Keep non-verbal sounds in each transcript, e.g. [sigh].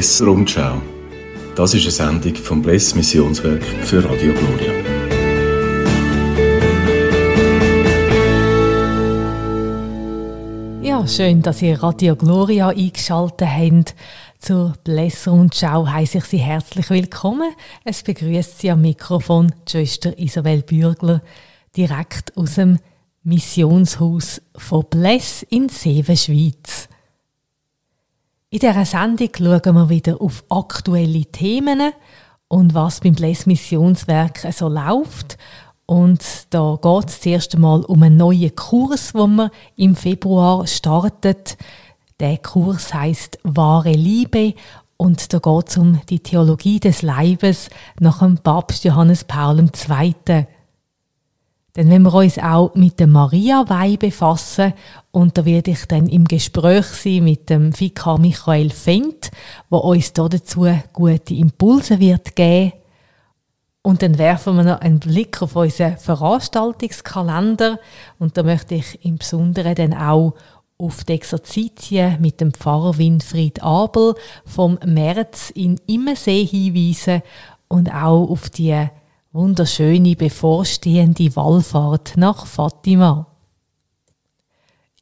Bless Rundschau. Das ist eine Sendung vom Bless Missionswerk für Radio Gloria. Ja, schön, dass ihr Radio Gloria eingeschaltet habt. Zur Bless Rundschau heiße ich Sie herzlich willkommen. Es begrüßt Sie am Mikrofon die Schwester Isabel Bürgler direkt aus dem Missionshaus von Bless in Seven, Schweiz. In dieser Sendung schauen wir wieder auf aktuelle Themen und was beim Bless Missionswerk so läuft. Und da geht es zuerst einmal um einen neuen Kurs, den wir im Februar startet. Der Kurs heißt Wahre Liebe und da geht es um die Theologie des Leibes nach dem Papst Johannes Paul II. Denn wenn wir uns auch mit der Maria-Weih befassen, und da werde ich dann im Gespräch sein mit dem Vikar Michael Fendt, wo uns dazu gute Impulse wird geben. Und dann werfen wir noch einen Blick auf unseren Veranstaltungskalender und da möchte ich im Besonderen dann auch auf die Exerzitien mit dem Pfarrer Winfried Abel vom März in Immensee hinweisen und auch auf die wunderschöne bevorstehende Wallfahrt nach Fatima.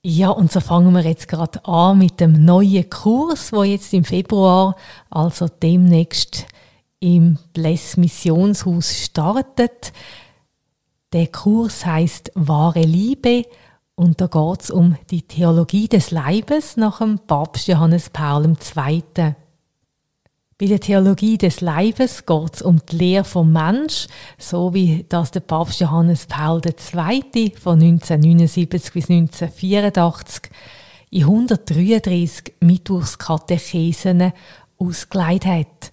Ja, und so fangen wir jetzt gerade an mit dem neuen Kurs, wo jetzt im Februar, also demnächst im Bless Missionshaus startet. Der Kurs heißt Wahre Liebe und da geht es um die Theologie des Leibes nach dem Papst Johannes Paul II. Bei der Theologie des Leibes geht es um die Lehre vom Mensch, so wie das der Papst Johannes Paul II. von 1979 bis 1984 in 133 Mittwochskatechesen ausgelegt hat.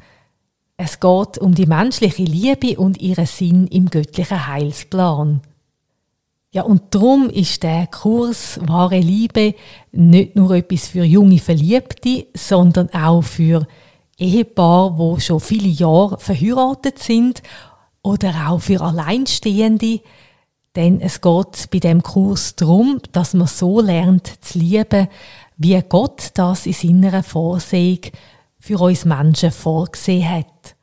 Es geht um die menschliche Liebe und ihren Sinn im göttlichen Heilsplan. Ja, und darum ist der Kurs Wahre Liebe nicht nur etwas für junge Verliebte, sondern auch für Ehepaare, wo schon viele Jahre verheiratet sind oder auch für Alleinstehende. Denn es geht bei dem Kurs darum, dass man so lernt zu lieben, wie Gott das in seiner Vorsehung für uns Menschen vorgesehen hat.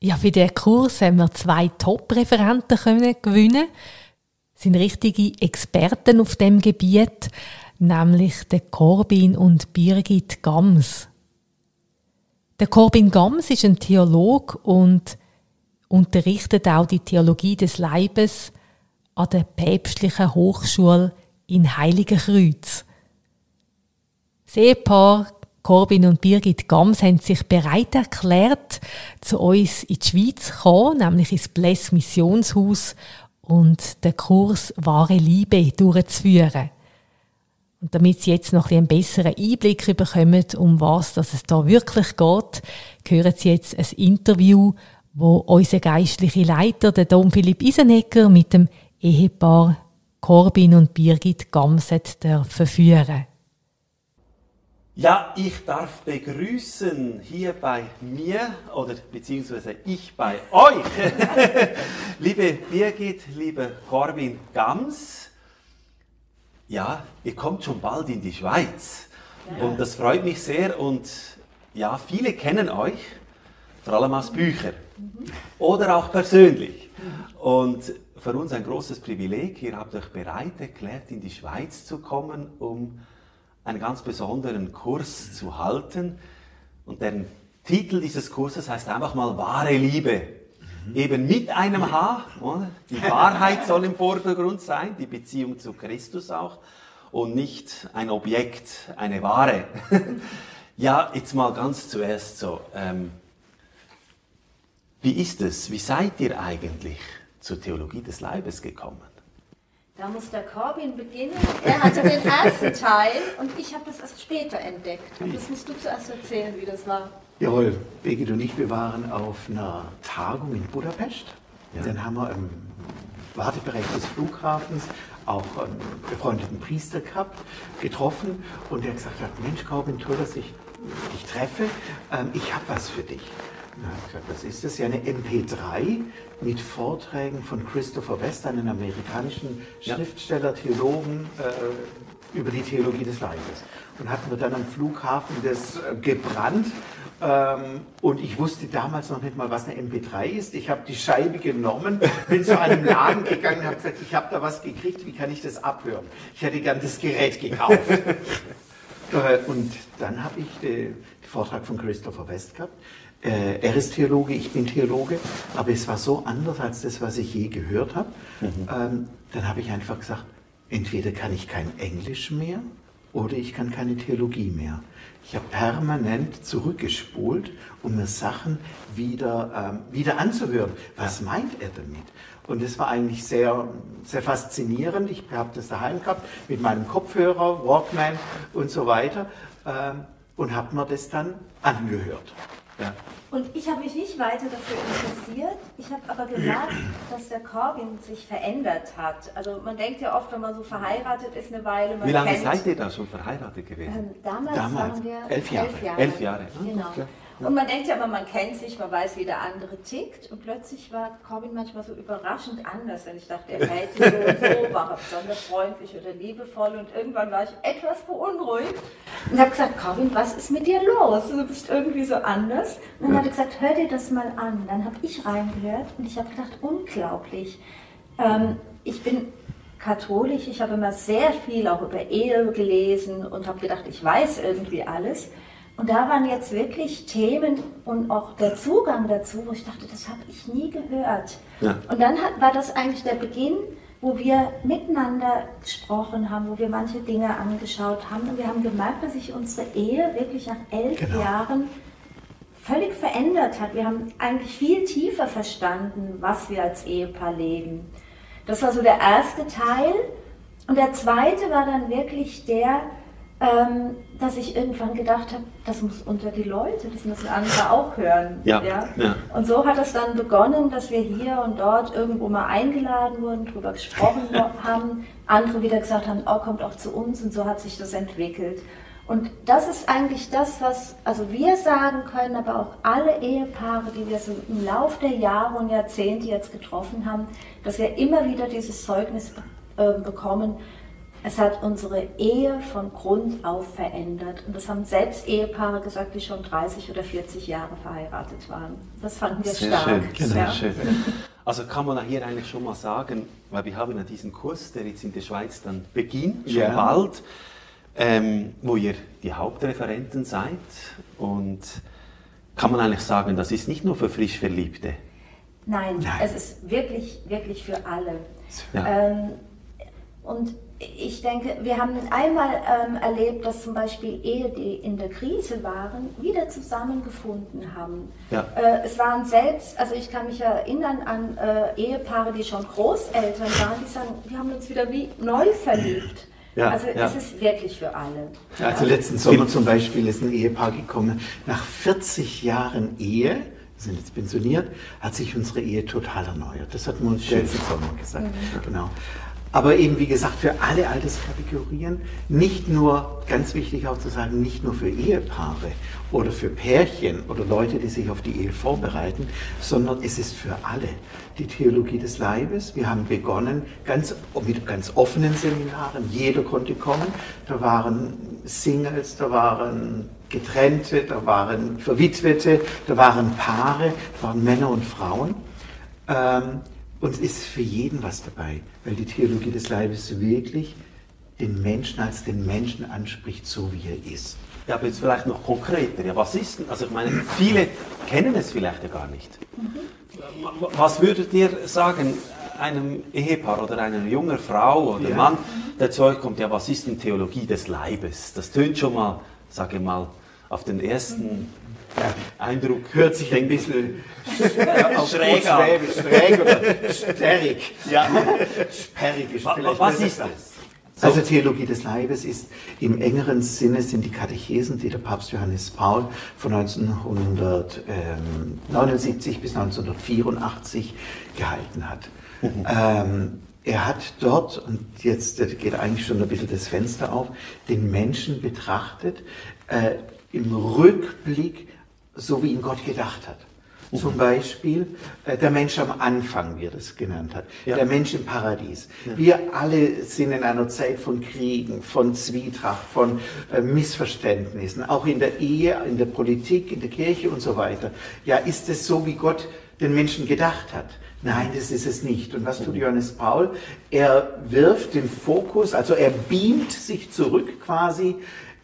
Ja, für den Kurs haben wir zwei Top-Referenten gewinnen. Sind richtige Experten auf dem Gebiet, nämlich der Corbin und Birgit Gams. Der Corbin Gams ist ein Theolog und unterrichtet auch die Theologie des Leibes an der Päpstlichen Hochschule in Heiligenkreuz. Das Ehepaar Corbin und Birgit Gams haben sich bereit erklärt, zu uns in die Schweiz zu kommen, nämlich ins Bless Missionshaus und den Kurs Wahre Liebe durchzuführen. Und damit Sie jetzt noch einen besseren Einblick bekommen, um was dass es da wirklich geht, hören Sie jetzt ein Interview, wo unser geistlicher Leiter, der Dom Philipp Isenegger, mit dem Ehepaar Corbin und Birgit Gamset führen. Ja, ich darf begrüßen hier bei mir oder beziehungsweise ich bei euch, [laughs] liebe Birgit, liebe Corbin Gams ja, ihr kommt schon bald in die Schweiz. Ja. Und das freut mich sehr. Und ja, viele kennen euch, vor allem aus Büchern mhm. oder auch persönlich. Und für uns ein großes Privileg. Ihr habt euch bereit erklärt, in die Schweiz zu kommen, um einen ganz besonderen Kurs zu halten. Und der Titel dieses Kurses heißt einfach mal wahre Liebe. Mhm. Eben mit einem H. Die Wahrheit soll im Vordergrund sein, die Beziehung zu Christus auch und nicht ein Objekt, eine Ware. [laughs] ja, jetzt mal ganz zuerst so. Ähm, wie ist es? Wie seid ihr eigentlich zur Theologie des Leibes gekommen? Da muss der Corbin beginnen. Er hatte den ersten Teil und ich habe das erst später entdeckt. Und das musst du zuerst erzählen, wie das war. Jawohl, Birgit und ich, wir waren auf einer Tagung in Budapest. Ja. Dann haben wir im Wartebereich des Flughafens auch einen befreundeten Priester gehabt, getroffen und der gesagt hat, Mensch Corbin, toll, dass ich dich treffe, ähm, ich habe was für dich. Na, was ist das? Ja, eine MP3 mit Vorträgen von Christopher West, einem amerikanischen. Schriftsteller, Theologen, äh, über die Theologie des Leibes. Und hatten wir dann am Flughafen das äh, gebrannt. Ähm, und ich wusste damals noch nicht mal, was eine MP3 ist. Ich habe die Scheibe genommen, bin zu einem Laden gegangen und habe gesagt, ich habe da was gekriegt, wie kann ich das abhören? Ich hätte gern das Gerät gekauft. [laughs] Äh, Und dann habe ich den Vortrag von Christopher West gehabt. Äh, Er ist Theologe, ich bin Theologe, aber es war so anders als das, was ich je gehört habe. Ähm, Dann habe ich einfach gesagt, entweder kann ich kein Englisch mehr oder ich kann keine Theologie mehr. Ich habe permanent zurückgespult, um mir Sachen wieder, ähm, wieder anzuhören. Was meint er damit? Und das war eigentlich sehr, sehr faszinierend. Ich habe das daheim gehabt mit meinem Kopfhörer, Walkman und so weiter ähm, und habe mir das dann angehört. Ja. Und ich habe mich nicht weiter dafür interessiert. Ich habe aber gemerkt, dass der Corbin sich verändert hat. Also man denkt ja oft, wenn man so verheiratet ist eine Weile, man Wie lange kennt, seid ihr da schon verheiratet gewesen? Ähm, damals, Damals, waren wir elf Jahre. Elf Jahre, ah, Genau. okay. Und man denkt ja immer, man kennt sich, man weiß, wie der andere tickt. Und plötzlich war Corbin manchmal so überraschend anders, wenn ich dachte, er verhält sich so und so, war er besonders freundlich oder liebevoll. Und irgendwann war ich etwas beunruhigt und habe gesagt, Corbin, was ist mit dir los? Du bist irgendwie so anders. Und dann hat er gesagt, hör dir das mal an. Dann habe ich reingehört und ich habe gedacht, unglaublich. Ähm, ich bin katholisch, ich habe immer sehr viel auch über Ehe gelesen und habe gedacht, ich weiß irgendwie alles. Und da waren jetzt wirklich Themen und auch der Zugang dazu, wo ich dachte, das habe ich nie gehört. Ja. Und dann hat, war das eigentlich der Beginn, wo wir miteinander gesprochen haben, wo wir manche Dinge angeschaut haben. Und wir haben gemerkt, dass sich unsere Ehe wirklich nach elf Genau. Jahren völlig verändert hat. Wir haben eigentlich viel tiefer verstanden, was wir als Ehepaar leben. Das war so der erste Teil. Und der zweite war dann wirklich der, ähm, dass ich irgendwann gedacht habe, das muss unter die Leute, das müssen andere auch hören. Ja, ja. Und so hat es dann begonnen, dass wir hier und dort irgendwo mal eingeladen wurden, darüber gesprochen [laughs] haben, andere wieder gesagt haben, oh, kommt auch zu uns und so hat sich das entwickelt. Und das ist eigentlich das, was also wir sagen können, aber auch alle Ehepaare, die wir so im Laufe der Jahre und Jahrzehnte jetzt getroffen haben, dass wir immer wieder dieses Zeugnis äh, bekommen, es hat unsere Ehe von Grund auf verändert. Und das haben selbst Ehepaare gesagt, die schon 30 oder 40 Jahre verheiratet waren. Das fanden wir Sehr stark. schön, sehr ja. schön. [laughs] Also kann man hier eigentlich schon mal sagen, weil wir haben ja diesen Kurs, der jetzt in der Schweiz dann beginnt, schon Ja. bald, ähm, wo ihr die Hauptreferenten seid und kann man eigentlich sagen, das ist nicht nur für frisch Verliebte. Nein, Nein. es ist wirklich, wirklich für alle. Ja. Ähm, und ich denke, wir haben einmal ähm, erlebt, dass zum Beispiel Ehe, die in der Krise waren, wieder zusammengefunden haben. Ja. Äh, es waren selbst, also ich kann mich erinnern an äh, Ehepaare, die schon Großeltern waren, die sagen, wir haben uns wieder wie neu verliebt. Ja, also ja. es ist wirklich für alle. Also letzten Sommer zum Beispiel ist ein Ehepaar gekommen, nach 40 Jahren Ehe, wir sind jetzt pensioniert, hat sich unsere Ehe total erneuert. Das hat man uns letzten Sommer gesagt. Genau. Aber eben, wie gesagt, für alle Alterskategorien, nicht nur, ganz wichtig auch zu sagen, nicht nur für Ehepaare oder für Pärchen oder Leute, die sich auf die Ehe vorbereiten, sondern es ist für alle. Die Theologie des Leibes, wir haben begonnen ganz, mit ganz offenen Seminaren, jeder konnte kommen. Da waren Singles, da waren Getrennte, da waren Verwitwete, da waren Paare, da waren Männer und Frauen. Ähm, und es ist für jeden was dabei, weil die Theologie des Leibes wirklich den Menschen als den Menschen anspricht, so wie er ist. Ja, aber jetzt vielleicht noch konkreter. Ja, was ist denn, also ich meine, viele kennen es vielleicht ja gar nicht. Was würdet ihr sagen, einem Ehepaar oder einer jungen Frau oder Ja. Mann, der zu euch kommt, ja, was ist denn Theologie des Leibes? Das tönt schon mal, sage ich mal, auf den ersten Eindruck. Hört sich ein bisschen [laughs] ja, Schräg an. Schräg oder sperrig. Ja. Sperrig ist vielleicht Was ist das? Also Theologie des Leibes ist im engeren Sinne sind die Katechesen, die der Papst Johannes Paul von 1979 bis 1984 gehalten hat. Ähm, er hat dort, und jetzt geht eigentlich schon ein bisschen das Fenster auf, den Menschen betrachtet äh, im Rückblick, so wie ihn Gott gedacht hat. Zum Beispiel äh, der Mensch am Anfang, wie er das genannt hat. Ja. Der Mensch im Paradies. Wir alle sind in einer Zeit von Kriegen, von Zwietracht, von äh, Missverständnissen, auch in der Ehe, in der Politik, in der Kirche und so weiter. Ja, ist es so, wie Gott den Menschen gedacht hat? Nein, das ist es nicht. Und was tut Johannes Paul? Er wirft den Fokus, also er beamt sich zurück quasi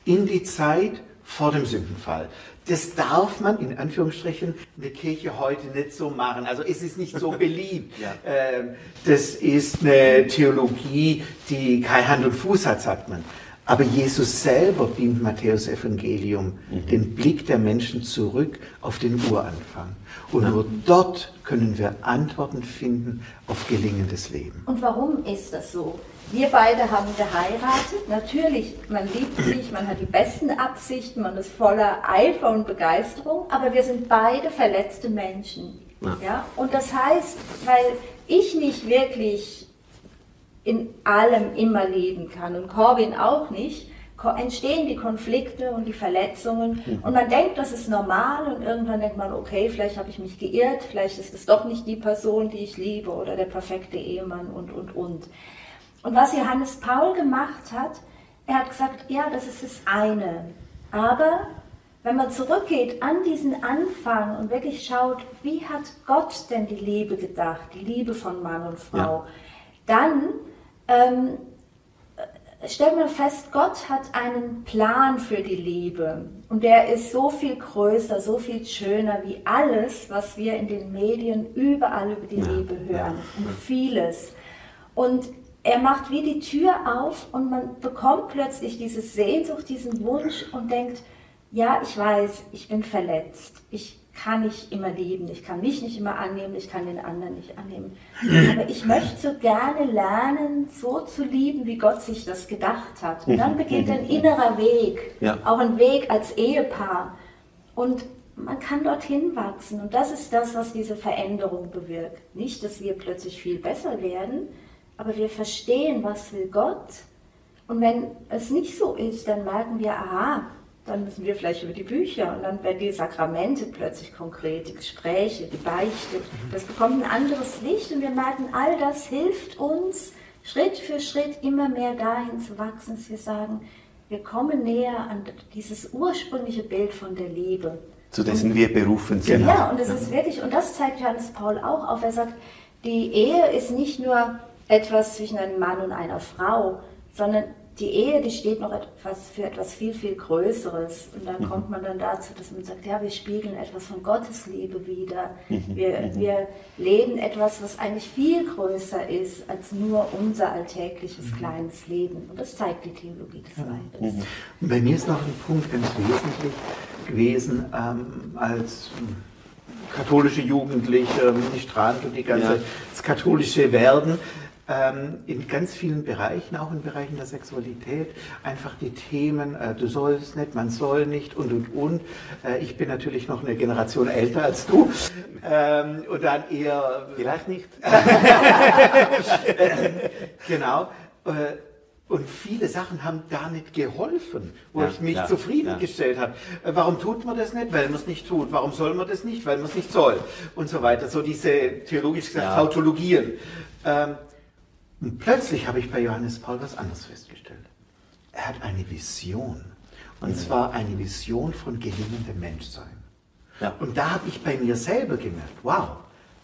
in die Zeit vor dem Sündenfall. Das darf man in Anführungsstrichen in der Kirche heute nicht so machen. Also es ist nicht so [laughs] beliebt. Ja. Ähm, Das ist eine Theologie, die kein Hand und Fuß hat, sagt man. Aber Jesus selber beamt Matthäus Evangelium den Blick der Menschen zurück auf den Uranfang. Und nur dort können wir Antworten finden auf gelingendes Leben. Und warum ist das so? Wir beide haben geheiratet. Natürlich, man liebt sich, man hat die besten Absichten, man ist voller Eifer und Begeisterung, aber wir sind beide verletzte Menschen. Ja. Ja. Und das heißt, weil ich nicht wirklich in allem immer leben kann und Corbin auch nicht, entstehen die Konflikte und die Verletzungen und man denkt, das ist normal und irgendwann denkt man, okay, vielleicht habe ich mich geirrt, vielleicht ist es doch nicht die Person, die ich liebe oder der perfekte Ehemann und, und, und. Und was Johannes Paul gemacht hat, er hat gesagt, ja, das ist das eine, aber wenn man zurückgeht an diesen Anfang und wirklich schaut, wie hat Gott denn die Liebe gedacht, die Liebe von Mann und Frau, Ja. dann ähm, äh, stellt man fest, Gott hat einen Plan für die Liebe und der ist so viel größer, so viel schöner wie alles, was wir in den Medien überall über die Ja, Liebe hören und vieles. Und er macht wie die Tür auf und man bekommt plötzlich diese Sehnsucht, diesen Wunsch und denkt, ja, ich weiß, ich bin verletzt. Ich kann nicht immer lieben, ich kann mich nicht immer annehmen, ich kann den anderen nicht annehmen. Aber ich möchte so gerne lernen, so zu lieben, wie Gott sich das gedacht hat. Und dann beginnt ein innerer Weg, Ja. auch ein Weg als Ehepaar. Und man kann dorthin wachsen. Und das ist das, was diese Veränderung bewirkt. Nicht, dass wir plötzlich viel besser werden, aber wir verstehen, was will Gott. Und wenn es nicht so ist, dann merken wir, aha, dann müssen wir vielleicht über die Bücher und dann werden die Sakramente plötzlich konkret, die Gespräche, die Beichte. Das bekommt ein anderes Licht und wir merken, all das hilft uns, Schritt für Schritt immer mehr dahin zu wachsen, dass wir sagen, wir kommen näher an dieses ursprüngliche Bild von der Liebe. zu dessen wir berufen sind. Genau. Ja, und es ist wirklich, und das zeigt Johannes Paul auch auf. Er sagt, die Ehe ist nicht nur etwas zwischen einem Mann und einer Frau, sondern die Ehe, die steht noch etwas für etwas viel, viel Größeres. Und dann kommt man dann dazu, dass man sagt, ja, wir spiegeln etwas von Gottes Liebe wider. Wir, wir leben etwas, was eigentlich viel größer ist als nur unser alltägliches kleines Leben. Und das zeigt die Theologie des Leibes. Und bei mir ist noch ein Punkt ganz wesentlich gewesen, ähm, als ähm, katholische Jugendliche, die Strand und die ganze, Ja. das katholische Werden, ähm, in ganz vielen Bereichen, auch in Bereichen der Sexualität, einfach die Themen, äh, du sollst nicht, man soll nicht und und und. Äh, ich bin natürlich noch eine Generation älter als du ähm, und dann eher Vielleicht nicht. [laughs] Genau. Äh, Und viele Sachen haben gar nicht geholfen, wo Ja, ich mich ja, zufriedengestellt habe. Äh, Warum tut man das nicht? Weil man es nicht tut. Warum soll man das nicht? Weil man es nicht soll. Und so weiter. So diese theologisch gesagt Ja. Tautologien. Ähm, und plötzlich habe ich bei Johannes Paul was anderes festgestellt. Er hat eine Vision. Und zwar eine Vision von gelingendem Menschsein. Ja. Und da habe ich bei mir selber gemerkt, wow,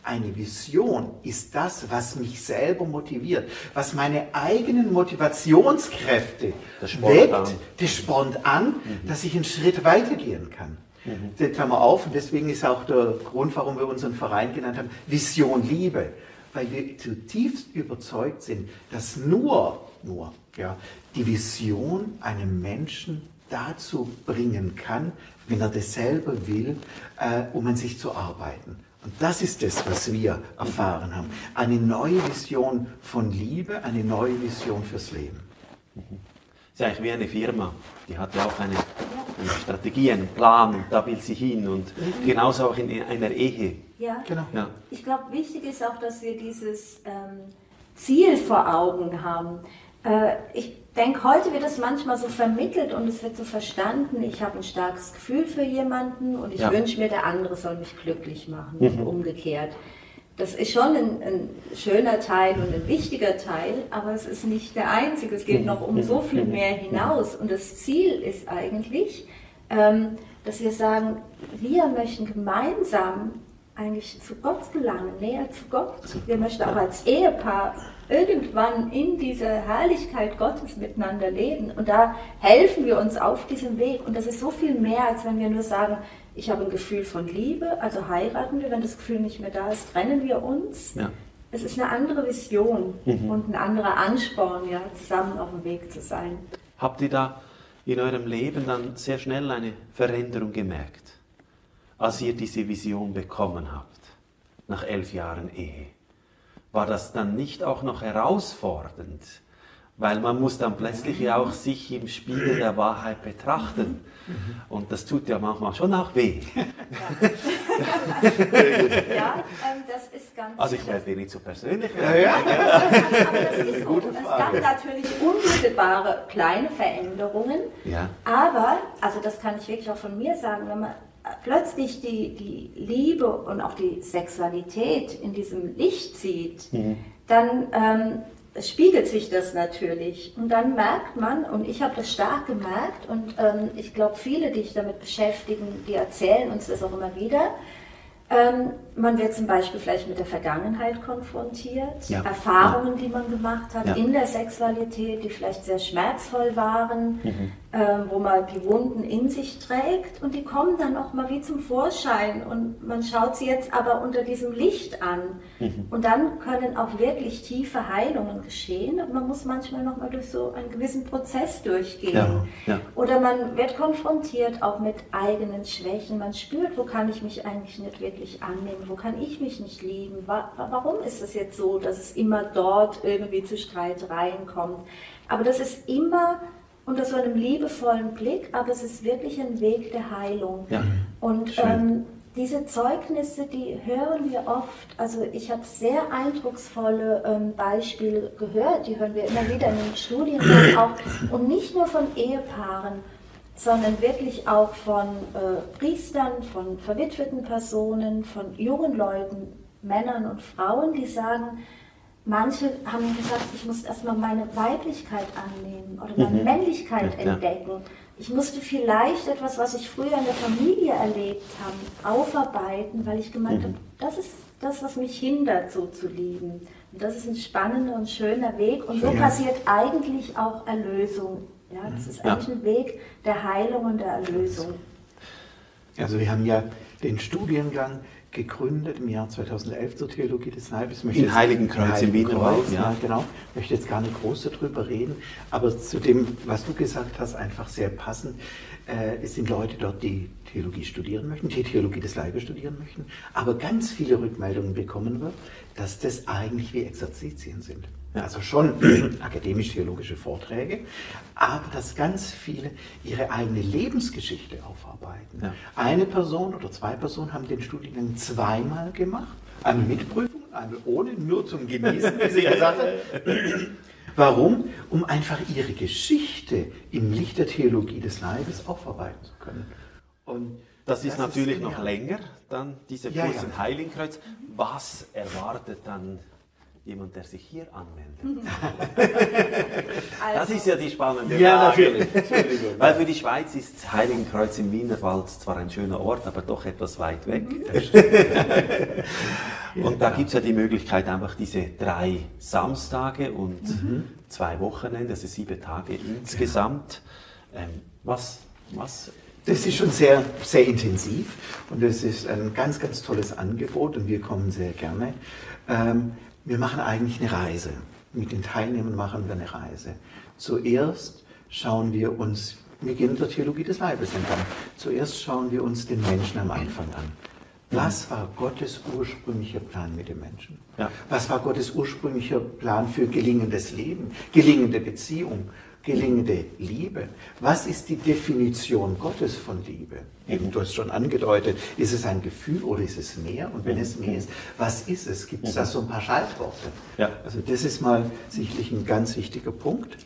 eine Vision ist das, was mich selber motiviert, was meine eigenen Motivationskräfte Das weckt, an. das spornt an, dass ich einen Schritt weitergehen kann. Die Klammer auf, und deswegen ist auch der Grund, warum wir unseren Verein genannt haben, Vision Liebe. Weil wir zutiefst überzeugt sind, dass nur, nur, ja, die Vision einem Menschen dazu bringen kann, wenn er das selber will, äh, um an sich zu arbeiten. Und das ist das, was wir erfahren haben. Eine neue Vision von Liebe, eine neue Vision fürs Leben. ist ja eigentlich wie eine Firma. Die hat ja auch eine, eine Strategie, einen Plan und da will sie hin. Und genauso auch in einer Ehe. Ja. Genau. Ja. Ich glaube, wichtig ist auch, dass wir dieses ähm, Ziel vor Augen haben. Äh, ich denke, heute wird es manchmal so vermittelt und es wird so verstanden, ich habe ein starkes Gefühl für jemanden und ich Ja. wünsche mir, der andere soll mich glücklich machen Mhm. und umgekehrt. Das ist schon ein, ein schöner Teil und ein wichtiger Teil, aber es ist nicht der einzige. Es geht Mhm. noch um so viel mehr hinaus. Und das Ziel ist eigentlich, ähm, dass wir sagen, wir möchten gemeinsam eigentlich zu Gott gelangen, näher zu Gott. Wir möchten auch als Ehepaar irgendwann in dieser Herrlichkeit Gottes miteinander leben. Und da helfen wir uns auf diesem Weg. Und das ist so viel mehr, als wenn wir nur sagen, ich habe ein Gefühl von Liebe, also heiraten wir, wenn das Gefühl nicht mehr da ist, trennen wir uns. Ja. Es ist eine andere Vision und ein anderer Ansporn, ja, zusammen auf dem Weg zu sein. Habt ihr da in eurem Leben dann sehr schnell eine Veränderung gemerkt, als ihr diese Vision bekommen habt, nach elf Jahren Ehe? War das dann nicht auch noch herausfordernd? Weil man muss dann plötzlich ja auch sich im Spiegel der Wahrheit betrachten. Und das tut ja manchmal schon auch weh. Ja, [laughs] ähm, das ist ganz Also ich werde dir nicht so persönlich. Aber das ist so. Und es gab natürlich unmittelbare kleine Veränderungen. Ja. Aber, also das kann ich wirklich auch von mir sagen, wenn man plötzlich die, die Liebe und auch die Sexualität in diesem Licht sieht, dann ähm, spiegelt sich das natürlich. Und dann merkt man, und ich habe das stark gemerkt, und ähm, ich glaube, viele, die sich damit beschäftigen, die erzählen uns das auch immer wieder, ähm, man wird zum Beispiel vielleicht mit der Vergangenheit konfrontiert, Ja. Erfahrungen, die man gemacht hat Ja. in der Sexualität, die vielleicht sehr schmerzvoll waren, Mhm. Ähm, wo man die Wunden in sich trägt und die kommen dann auch mal wie zum Vorschein und man schaut sie jetzt aber unter diesem Licht an Mhm. und dann können auch wirklich tiefe Heilungen geschehen und man muss manchmal noch mal durch so einen gewissen Prozess durchgehen. Ja, ja. Oder man wird konfrontiert auch mit eigenen Schwächen. Man spürt, wo kann ich mich eigentlich nicht wirklich annehmen, wo kann ich mich nicht lieben. Wa warum ist es jetzt so, dass es immer dort irgendwie zu Streitereien kommt? Aber das ist immer unter so einem liebevollen Blick, aber es ist wirklich ein Weg der Heilung. Ja. Und ähm, diese Zeugnisse, die hören wir oft. Also ich habe sehr eindrucksvolle ähm, Beispiele gehört, die hören wir immer wieder in den Studien auch. Und nicht nur von Ehepaaren, sondern wirklich auch von äh, Priestern, von verwitweten Personen, von jungen Leuten, Männern und Frauen, die sagen, manche haben gesagt, ich muss erstmal meine Weiblichkeit annehmen oder meine Männlichkeit Ja, ja. entdecken. Ich musste vielleicht etwas, was ich früher in der Familie erlebt habe, aufarbeiten, weil ich gemeint habe, das ist das, was mich hindert, so zu lieben. Und das ist ein spannender und schöner Weg. Und so Ja. passiert eigentlich auch Erlösung. Ja, das ist eigentlich ein Weg der Heilung und der Erlösung. Also wir haben ja den Studiengang gegründet im Jahr 2011 zur Theologie des Leibes. Möchte In Heiligenkreuz im Wienerwald, Kreuz, ja. ja. Genau. Ich möchte jetzt gar nicht groß darüber reden, aber zu dem, was du gesagt hast, einfach sehr passend. Äh, es sind Leute dort, die Theologie studieren möchten, die Theologie des Leibes studieren möchten, aber ganz viele Rückmeldungen bekommen wird, dass das eigentlich wie Exerzitien sind. Also schon [clears throat] akademisch-theologische Vorträge, aber dass ganz viele ihre eigene Lebensgeschichte aufarbeiten. Ja. Eine Person oder zwei Personen haben den Studiengang zweimal gemacht. Einmal mit Prüfung, einmal ohne, nur zum Genießen, wie sie gesagt hat. Warum? Um einfach ihre Geschichte im Licht der Theologie des Leibes aufarbeiten zu können. Und Das ist natürlich noch genial. länger, dann dieser Ja, Kurs ja. in Heiligenkreuz. Was erwartet dann jemand, der sich hier anmeldet? [laughs] Das ist ja die spannende Ja, Frage. natürlich. [laughs] Entschuldigung. Weil für die Schweiz ist Heiligenkreuz im Wienerwald zwar ein schöner Ort, aber doch etwas weit weg. [laughs] und da gibt es ja die Möglichkeit, einfach diese drei Samstage und zwei Wochenende, also sieben Tage insgesamt. Ähm, was, was Das ist schon sehr, sehr intensiv und es ist ein ganz, ganz tolles Angebot und wir kommen sehr gerne. Ähm, wir machen eigentlich eine Reise. Mit den Teilnehmern machen wir eine Reise. Zuerst schauen wir uns, wir gehen der Theologie des Leibes entlang. Zuerst schauen wir uns den Menschen am Anfang an. Was war Gottes ursprünglicher Plan mit dem Menschen? Ja. Was war Gottes ursprünglicher Plan für gelingendes Leben, gelingende Beziehung? Gelingende Liebe? Was ist die Definition Gottes von Liebe? Eben, du hast schon angedeutet, ist es ein Gefühl oder ist es mehr? Und wenn es mehr ist, was ist es? Gibt es da so ein paar Schaltworte? Ja. Also das ist mal sicherlich ein ganz wichtiger Punkt.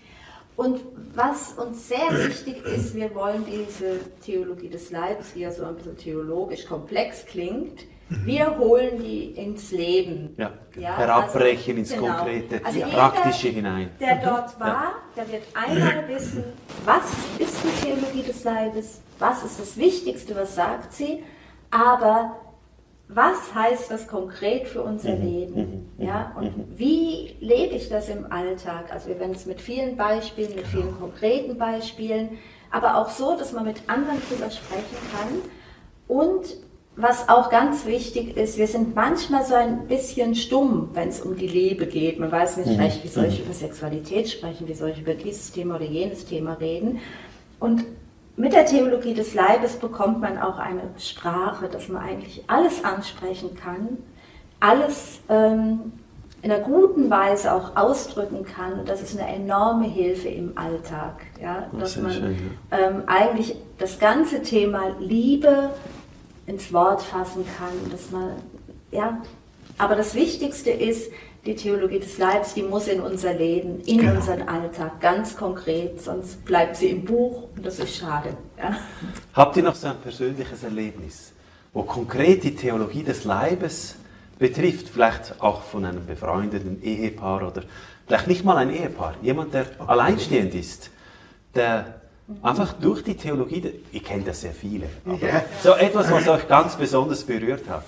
Und was uns sehr wichtig ist, wir wollen diese Theologie des Leibes, die ja so ein bisschen theologisch komplex klingt, wir holen die ins Leben. Ja, Ja, herabbrechen also- ins genau. Konkrete, Also jeder, Praktische hinein. Der dort war, der wird einmal [clears throat] wissen, was ist die Theologie des Leibes, was ist das Wichtigste, was sagt sie, aber was heißt das konkret für unser Leben? Ja, und wie lebe ich das im Alltag? Also wir werden es mit vielen Beispielen, mit vielen konkreten Beispielen, aber auch so, dass man mit anderen drüber sprechen kann. Und was auch ganz wichtig ist, wir sind manchmal so ein bisschen stumm, wenn es um die Liebe geht. Man weiß nicht recht, wie soll ich über Sexualität sprechen, wie soll ich über dieses Thema oder jenes Thema reden. Und mit der Theologie des Leibes bekommt man auch eine Sprache, dass man eigentlich alles ansprechen kann, alles ähm, in einer guten Weise auch ausdrücken kann. Und das ist eine enorme Hilfe im Alltag. Ja? Dass sehr man ähm, eigentlich das ganze Thema Liebe ins Wort fassen kann, dass man, ja, aber das Wichtigste ist, die Theologie des Leibes, die muss in unser Leben, in Genau. unseren Alltag, ganz konkret, sonst bleibt sie im Buch und das ist schade. Ja. Habt ihr noch so ein persönliches Erlebnis, wo konkret die Theologie des Leibes betrifft, vielleicht auch von einem befreundeten Ehepaar oder vielleicht nicht mal ein Ehepaar, jemand, der alleinstehend ist, der einfach durch die Theologie, ihr kennt ja sehr viele, aber Ja. so etwas, was euch ganz besonders berührt hat,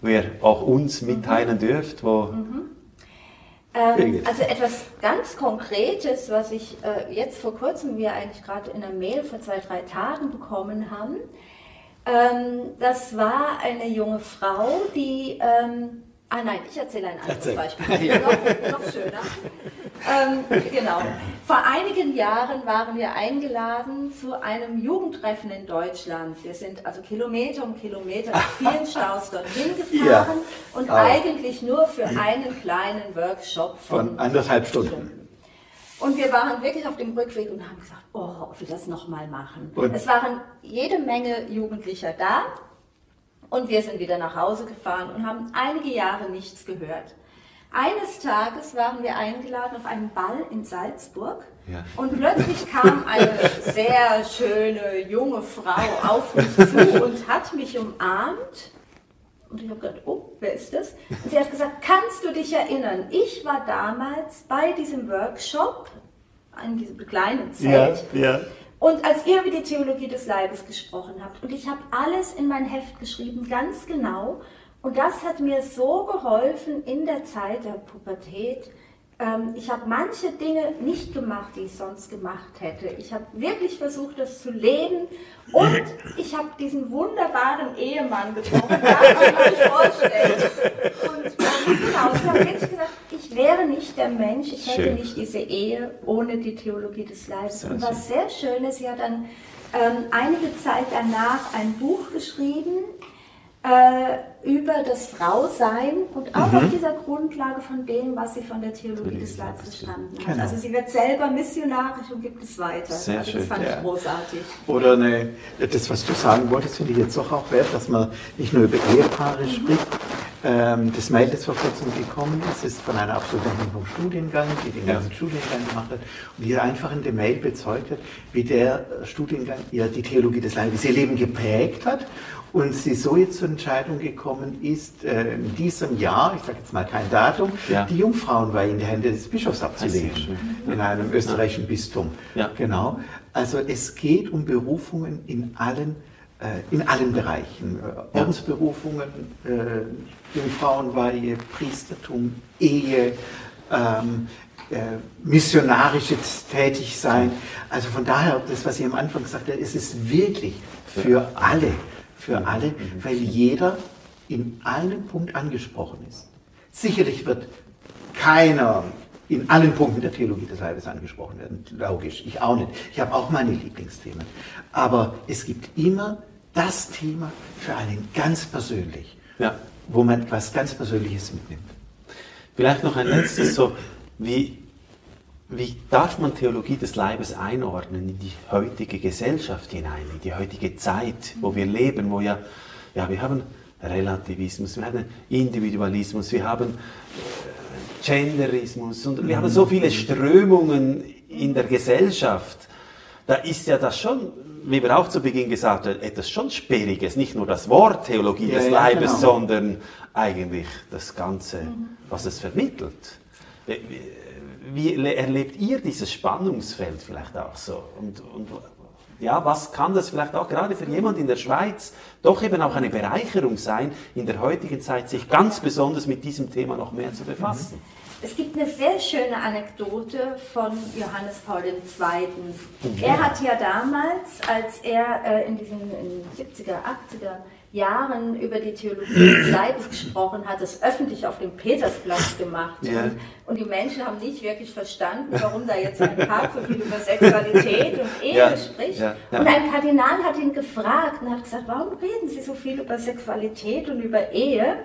wo ihr auch uns mitteilen dürft, wo Ähm, also etwas ganz Konkretes, was ich äh, jetzt vor kurzem wir eigentlich gerade in einer Mail vor zwei, drei Tagen bekommen haben. Ähm, das war eine junge Frau, die, ähm, ah nein, ich erzähle ein anderes Erzähl. Beispiel, noch, noch schöner. Ähm, genau. Vor einigen Jahren waren wir eingeladen zu einem Jugendtreffen in Deutschland. Wir sind also Kilometer um Kilometer mit [laughs] vielen Staus dorthin gefahren und Au. eigentlich nur für einen kleinen Workshop von, Von anderthalb Stunden. Und wir waren wirklich auf dem Rückweg und haben gesagt, oh, ob wir das nochmal machen. Und- es waren jede Menge Jugendlicher da und wir sind wieder nach Hause gefahren und haben einige Jahre nichts gehört. Eines Tages waren wir eingeladen auf einen Ball in Salzburg Ja. und plötzlich kam eine sehr schöne junge Frau auf uns zu und hat mich umarmt. Und ich habe gedacht, oh, wer ist das? Und sie hat gesagt, kannst du dich erinnern, ich war damals bei diesem Workshop in diesem kleinen Zelt. ja. Und als ihr über die Theologie des Leibes gesprochen habt, und ich habe alles in mein Heft geschrieben, ganz genau, und das hat mir so geholfen in der Zeit der Pubertät. Ähm, ich habe manche Dinge nicht gemacht, die ich sonst gemacht hätte. Ich habe wirklich versucht, das zu leben. Und ich habe diesen wunderbaren Ehemann getroffen, darf man euch vorstellen. Und ähm, genau, ich habe wirklich gesagt, ich wäre nicht der Mensch, ich hätte Schön. nicht diese Ehe ohne die Theologie des Leibes. Sehr und was schön. sehr schön ist, sie hat dann ähm, einige Zeit danach ein Buch geschrieben äh, über das Frausein und auch Mhm. auf dieser Grundlage von dem, was sie von der Theologie des Leibes verstanden hat. Genau. Also sie wird selber missionarisch und gibt es weiter. Sehr also schön, das fand ja. ich großartig. Oder eine, das, was du sagen wolltest, finde ich jetzt doch auch wert, dass man nicht nur über Ehepaare spricht. Ähm, das Mail, das vor kurzem gekommen ist, ist von einer Absolventin vom Studiengang, die den Ja. ganzen Studiengang gemacht hat und die einfach in der Mail bezeugt hat, wie der Studiengang ihr die Theologie des Leibes ihr Leben geprägt hat und sie so jetzt zur Entscheidung gekommen ist, äh, in diesem Jahr, ich sage jetzt mal kein Datum, Ja. die Jungfrauenweihe in die Hände des Bischofs abzulegen, in einem österreichischen Bistum. Ja. Genau. Also es geht um Berufungen in allen, in allen Bereichen. Äh, Ordensberufungen, äh, Jungfrauenweihe, Priestertum, Ehe, ähm, äh, missionarisches Tätigsein. Also von daher, das, was ich am Anfang gesagt habe, es ist wirklich für alle, für alle, weil jeder in einem Punkt angesprochen ist. Sicherlich wird keiner in allen Punkten der Theologie des Leibes angesprochen werden. Logisch, ich auch nicht. Ich habe auch meine Lieblingsthemen. Aber es gibt immer das Thema für einen ganz persönlich, Ja. wo man etwas ganz Persönliches mitnimmt. Vielleicht noch ein letztes, so wie wie darf man Theologie des Leibes einordnen in die heutige Gesellschaft hinein, in die heutige Zeit, wo wir leben, wo ja, ja wir haben Relativismus, wir haben Individualismus, wir haben äh, Genderismus und wir haben so viele Strömungen in der Gesellschaft. Da ist ja das schon, wie wir auch zu Beginn gesagt haben, etwas schon Sperriges. Nicht nur das Wort Theologie des ja, Leibes, genau. sondern eigentlich das Ganze, was es vermittelt. Wie erlebt ihr dieses Spannungsfeld vielleicht auch so? Und, und ja, was kann das vielleicht auch gerade für jemand in der Schweiz doch eben auch eine Bereicherung sein, in der heutigen Zeit sich ganz besonders mit diesem Thema noch mehr zu befassen? Es gibt eine sehr schöne Anekdote von Johannes Paul II. Er hat ja damals, als er äh, in diesen in 70er, 80er Jahren über die Theologie des [clears throat] Leibes gesprochen hat, es öffentlich auf dem Petersplatz gemacht. Ja. Und, die Menschen haben nicht wirklich verstanden, warum da jetzt ein Papst so viel über Sexualität und Ehe ja. spricht. Ja. Und ein Kardinal hat ihn gefragt und hat gesagt, warum reden Sie so viel über Sexualität und über Ehe?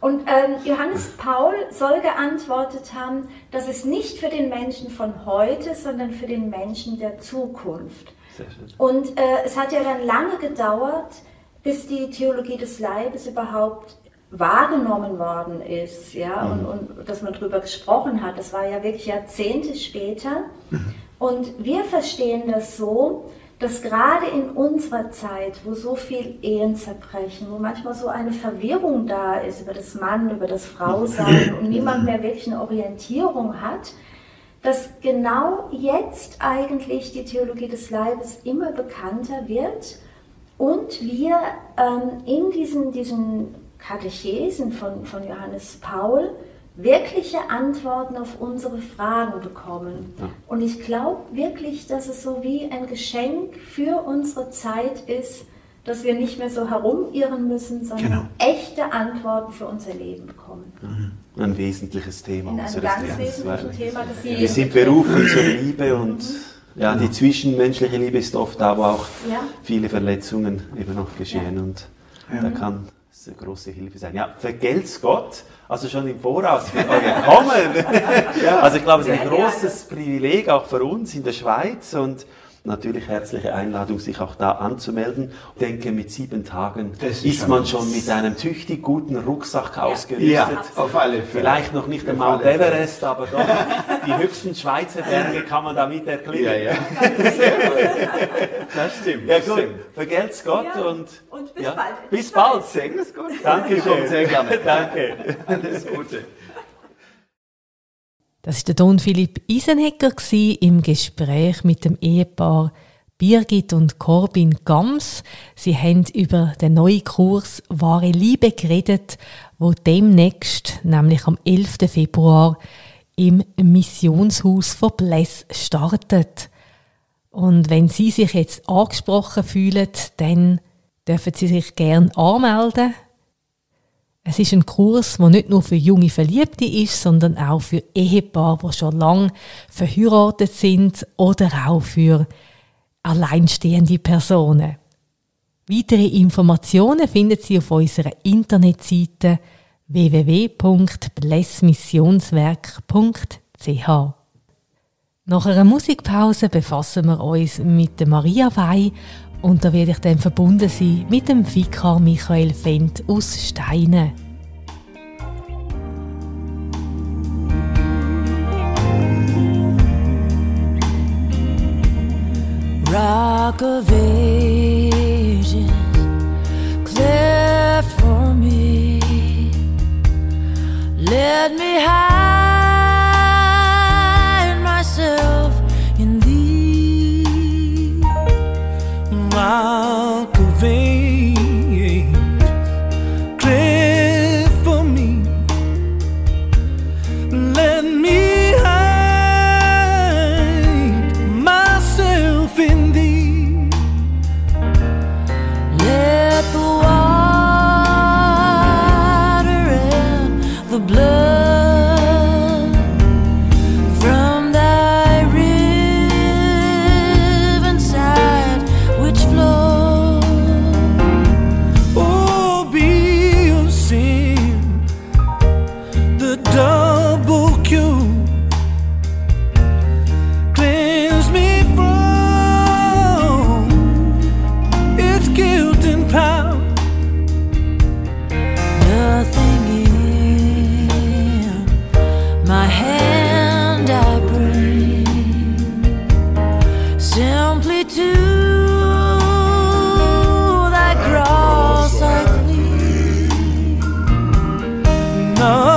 Und ähm, Johannes Paul soll geantwortet haben, dass es nicht für den Menschen von heute, sondern für den Menschen der Zukunft. Und äh, es hat ja dann lange gedauert, bis die Theologie des Leibes überhaupt wahrgenommen worden ist, ja, mhm. und, und dass man darüber gesprochen hat. Das war ja wirklich Jahrzehnte später. Mhm. Und wir verstehen das so, dass gerade in unserer Zeit, wo so viel Ehen zerbrechen, wo manchmal so eine Verwirrung da ist über das Mann, über das Frausein und niemand mehr wirklich eine Orientierung hat, dass genau jetzt eigentlich die Theologie des Leibes immer bekannter wird und wir ähm, in diesen, diesen Katechesen von, von Johannes Paul wirkliche Antworten auf unsere Fragen bekommen. Ja. Und ich glaube wirklich, dass es so wie ein Geschenk für unsere Zeit ist, dass wir nicht mehr so herumirren müssen, sondern genau. echte Antworten für unser Leben bekommen. Mhm. Ein wesentliches Thema. In ein ganz wesentliches Thema. Das wir sind berufen zur Liebe und mhm. Ja, die zwischenmenschliche Liebe ist oft da, wo auch viele Verletzungen eben noch geschehen und da kann es eine große Hilfe sein. Ja, vergelt's Gott, also schon im Voraus für euer Kommen. [laughs] also ich glaube, es ist ein großes Privileg auch für uns in der Schweiz und natürlich herzliche Einladung, sich auch da anzumelden. Ich denke, mit sieben Tagen ist, ist man schon mit einem tüchtig guten Rucksack ja. ausgerüstet. Ja, auf alle Fälle. Vielleicht noch nicht der Mount Everest, aber doch die höchsten Schweizer Berge kann man damit erklären. Ja, ja. das stimmt. Ja, gut. Vergelt's Gott ja. und, und bis ja. bald. Bis bald. Segen es gut. Danke schön. Sehr gerne. Danke. Alles Gute. Das ist der Don Philipp Isenhecker im Gespräch mit dem Ehepaar Birgit und Corbin Gams. Sie haben über den neuen Kurs Wahre Liebe geredet, wo demnächst, nämlich am 11. Februar, im Missionshaus von Bless startet. Und wenn Sie sich jetzt angesprochen fühlen, dann dürfen Sie sich gerne anmelden. Es ist ein Kurs, der nicht nur für junge Verliebte ist, sondern auch für Ehepaare, die schon lange verheiratet sind oder auch für alleinstehende Personen. Weitere Informationen finden Sie auf unserer Internetseite www.blessmissionswerk.ch. Nach einer Musikpause befassen wir uns mit Maria Wey und da werde ich dann verbunden sein mit dem Vikar Michael Fendt aus Steinen. Rock of ages, cleft for me, let me hide. know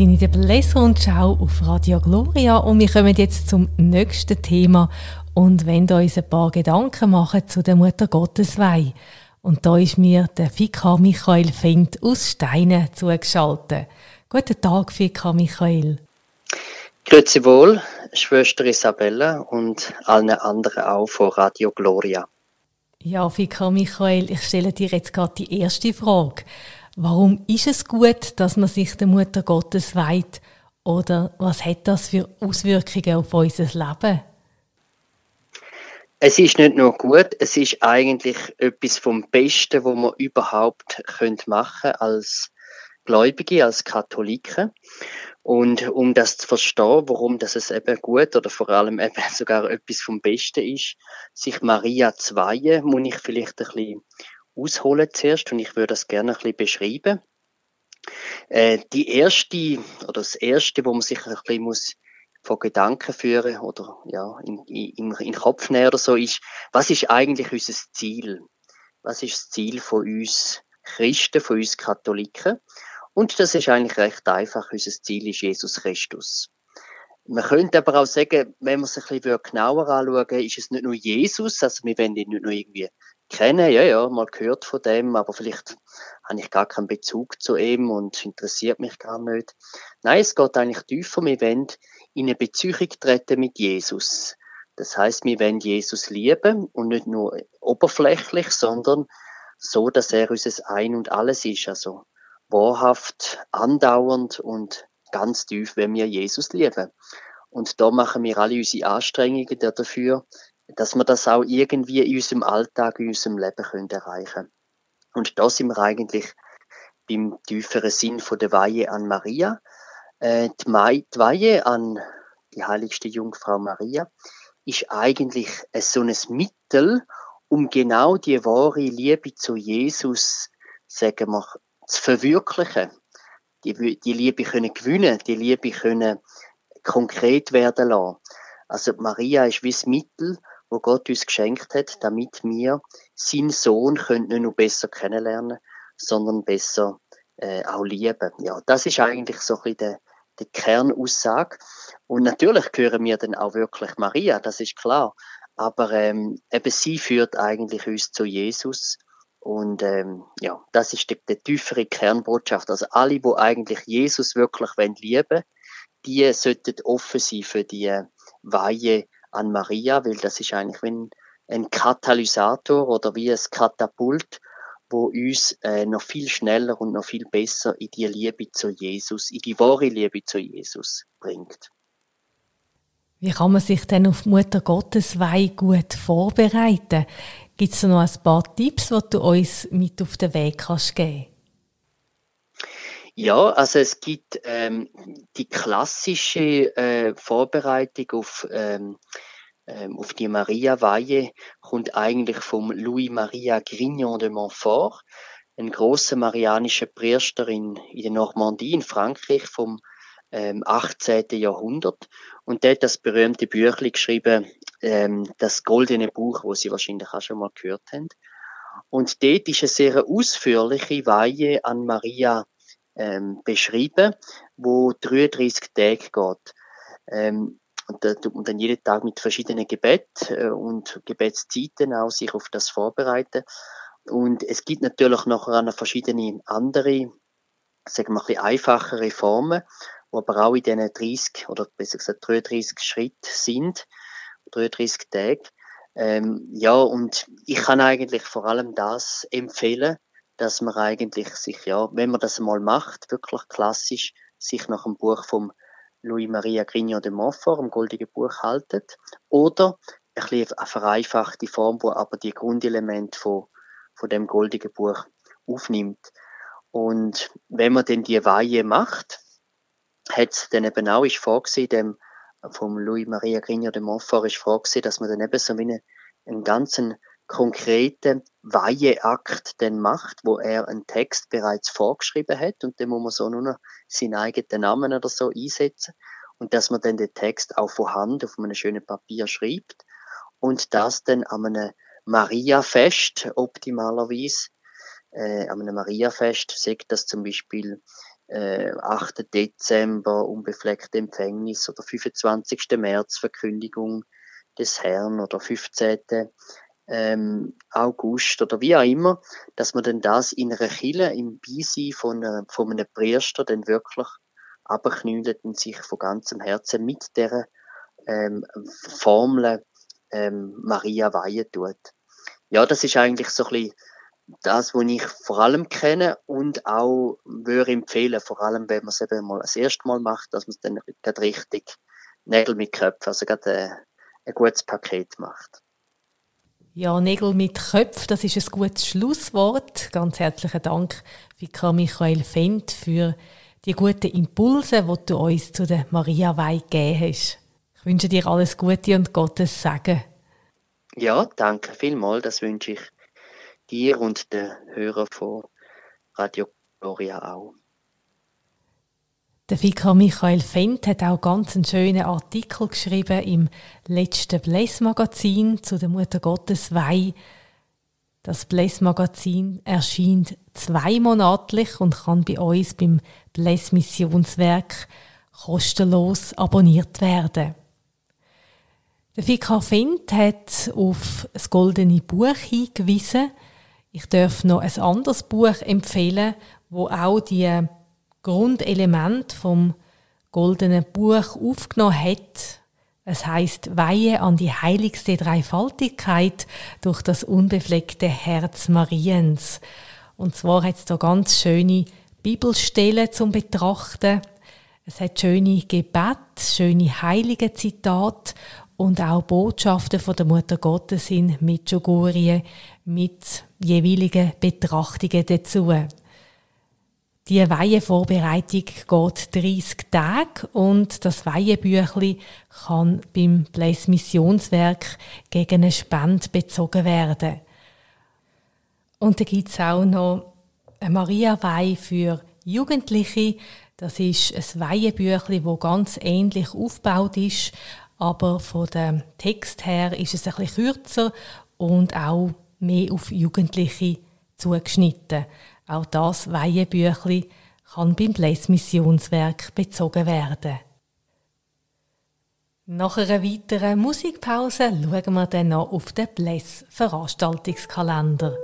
Sie sind in der Bläserrundschau auf Radio Gloria und wir kommen jetzt zum nächsten Thema und wenn uns ein paar Gedanken machen zu der Mutter Gottesweih. Und da ist mir der Vikar Michael Fendt aus Steinen zugeschaltet. Guten Tag, Vikar Michael. Grüezi wohl, Schwester Isabella und allen anderen auch von Radio Gloria. Ja, Vikar Michael, ich stelle dir jetzt gerade die erste Frage. Warum ist es gut, dass man sich der Mutter Gottes weiht? Oder was hat das für Auswirkungen auf unser Leben? Es ist nicht nur gut, es ist eigentlich etwas vom Besten, was man überhaupt können machen als Gläubige, als Katholiken. Und um das zu verstehen, warum das es eben gut oder vor allem [laughs] eben sogar etwas vom Besten ist, sich Maria zu weihen, muss ich vielleicht ein bisschen ausholen zuerst und ich würde das gerne ein bisschen beschreiben. Äh, die erste oder das erste, wo man sich ein bisschen muss von Gedanken führen oder ja in, in, in Kopf nehmen oder so ist, was ist eigentlich unser Ziel? Was ist das Ziel von uns Christen, von uns Katholiken? Und das ist eigentlich recht einfach. Unser Ziel ist Jesus Christus. Man könnte aber auch sagen, wenn man es ein bisschen genauer anschauen ist es nicht nur Jesus, also wir wollen ihn nicht nur irgendwie kennen, ja, ja, mal gehört von dem, aber vielleicht habe ich gar keinen Bezug zu ihm und interessiert mich gar nicht. Nein, es geht eigentlich tiefer. Wir wollen in eine Beziehung treten mit Jesus. Das heißt, wir wollen Jesus lieben und nicht nur oberflächlich, sondern so, dass er unser Ein und Alles ist. Also wahrhaft, andauernd und ganz tief, wenn wir Jesus lieben. Und da machen wir alle unsere Anstrengungen dafür, dass wir das auch irgendwie in unserem Alltag, in unserem Leben können erreichen Und da sind wir eigentlich beim tieferen Sinn von der Weihe an Maria. Äh, die, Mai, Weihe an die heiligste Jungfrau Maria ist eigentlich so ein Mittel, um genau die wahre Liebe zu Jesus, sagen wir, zu verwirklichen. Die, die Liebe können gewinnen, die Liebe können konkret werden lassen. Also Maria ist wie das Mittel, wo Gott uns geschenkt hat, damit wir seinen Sohn können nicht nur besser kennenlernen, sondern besser äh, auch lieben. Ja, das ist eigentlich so ein bisschen der, der Kernaussage. Und natürlich gehören wir dann auch wirklich Maria, das ist klar. Aber ähm, eben sie führt eigentlich uns zu Jesus. Und ähm, ja, das ist die, die tiefere Kernbotschaft. Also alle, die eigentlich Jesus wirklich wollen lieben, die sollten offen sein für die Weihe an Maria, weil das ist eigentlich wie ein, Katalysator oder wie ein Katapult, wo uns äh, noch viel schneller und noch viel besser in die Liebe zu Jesus, in die wahre Liebe zu Jesus bringt. Wie kann man sich denn auf Mutter Gottes Weih gut vorbereiten? Gibt es noch ein paar Tipps, die du uns mit auf den Weg kannst geben? Ja, also es gibt ähm, die klassische äh, Vorbereitung auf, ähm, ähm, auf die Maria-Weihe, kommt eigentlich vom Louis-Maria Grignon de Montfort, ein großer marianischer Priester in, in der Normandie in Frankreich vom ähm, 18. Jahrhundert. Und der hat das berühmte Büchlein geschrieben, ähm, das goldene Buch, wo Sie wahrscheinlich auch schon mal gehört haben. Und dort ist eine sehr ausführliche Weihe an Maria ähm, beschrieben, wo 33 Tage geht. Ähm, und da tut man dann jeden Tag mit verschiedenen Gebet äh, und Gebetszeiten auch sich auf das vorbereiten. Und es gibt natürlich noch verschiedene andere, sagen wir ein bisschen einfachere Formen, die aber auch in diesen 30 oder besser gesagt 33 Schritt sind, 33 Tage. Ähm, ja, und ich kann eigentlich vor allem das empfehlen, dass man eigentlich sich, ja, wenn man das mal macht, wirklich klassisch, sich nach dem Buch vom Louis Maria Grignon de Montfort, im Goldigen Buch, haltet. Oder ein bisschen eine vereinfachte Form, wo aber die Grundelemente von, von dem Goldigen Buch aufnimmt. Und wenn man denn die Weihe macht, hat es dann eben auch, ist vorgesehen, dem, vom Louis Maria Grignon de Montfort ist vorgesehen, dass man dann eben so einen, einen ganzen konkreten Weiheakt dann macht, wo er einen Text bereits vorgeschrieben hat und dann muss man so nur noch seinen eigenen Namen oder so einsetzen und dass man dann den Text auch von Hand auf einem schönen Papier schreibt und das dann an einem Mariafest optimalerweise, äh, an einem Mariafest, sagt das zum Beispiel äh, 8. Dezember, unbefleckte Empfängnis oder 25. März, Verkündigung des Herrn oder 15. Ähm, August oder wie auch immer, dass man dann das in einer Kille im Beisein von, äh, von einem Priester dann wirklich abknüllt und sich von ganzem Herzen mit der ähm, Formel ähm, Maria weihen tut. Ja, das ist eigentlich so ein bisschen das, was ich vor allem kenne und auch würde empfehlen, vor allem wenn man es eben mal das erste Mal macht, dass man es dann gerade richtig Nägel mit Köpfen, also gerade ein, ein gutes Paket macht. Ja, Nägel mit Köpfen, das ist ein gutes Schlusswort. Ganz herzlichen Dank, Vika Michael Fendt, für die guten Impulse, die du uns zu der Maria Weih gegeben hast. Ich wünsche dir alles Gute und Gottes Segen. Ja, danke vielmals. Das wünsche ich dir und den Hörern von Radio Gloria auch. Der Vikar Michael Fendt hat auch ganz einen schönen Artikel geschrieben im letzten Bless-Magazin zu der Mutter Gottes Weih. Das Bless-Magazin erscheint zweimonatlich und kann bei uns beim Bless-Missionswerk kostenlos abonniert werden. Der Vikar Fendt hat auf das Goldene Buch hingewiesen. Ich darf noch ein anderes Buch empfehlen, wo auch die Grundelemente vom Goldenen Buch aufgenommen hat. Es heißt Weihe an die heiligste Dreifaltigkeit durch das unbefleckte Herz Mariens. Und zwar hat es da ganz schöne Bibelstellen zum Betrachten. Es hat schöne Gebet, schöne heilige Zitate und auch Botschaften von der Mutter Gottes in Medjugorje mit jeweiligen Betrachtungen dazu. Die Weihevorbereitung geht 30 Tage und das Weihebüchli kann beim Blaise Missionswerk gegen eine Spende bezogen werden. Und da gibt es auch noch eine Maria-Weih für Jugendliche. Das ist ein Weihebüchli, wo ganz ähnlich aufgebaut ist, aber von dem Text her ist es ein bisschen kürzer und auch mehr auf Jugendliche zugeschnitten. Auch das Weihebüchli kann beim Bless-Missionswerk bezogen werden. Nach einer weiteren Musikpause schauen wir dann noch auf den Bless-Veranstaltungskalender.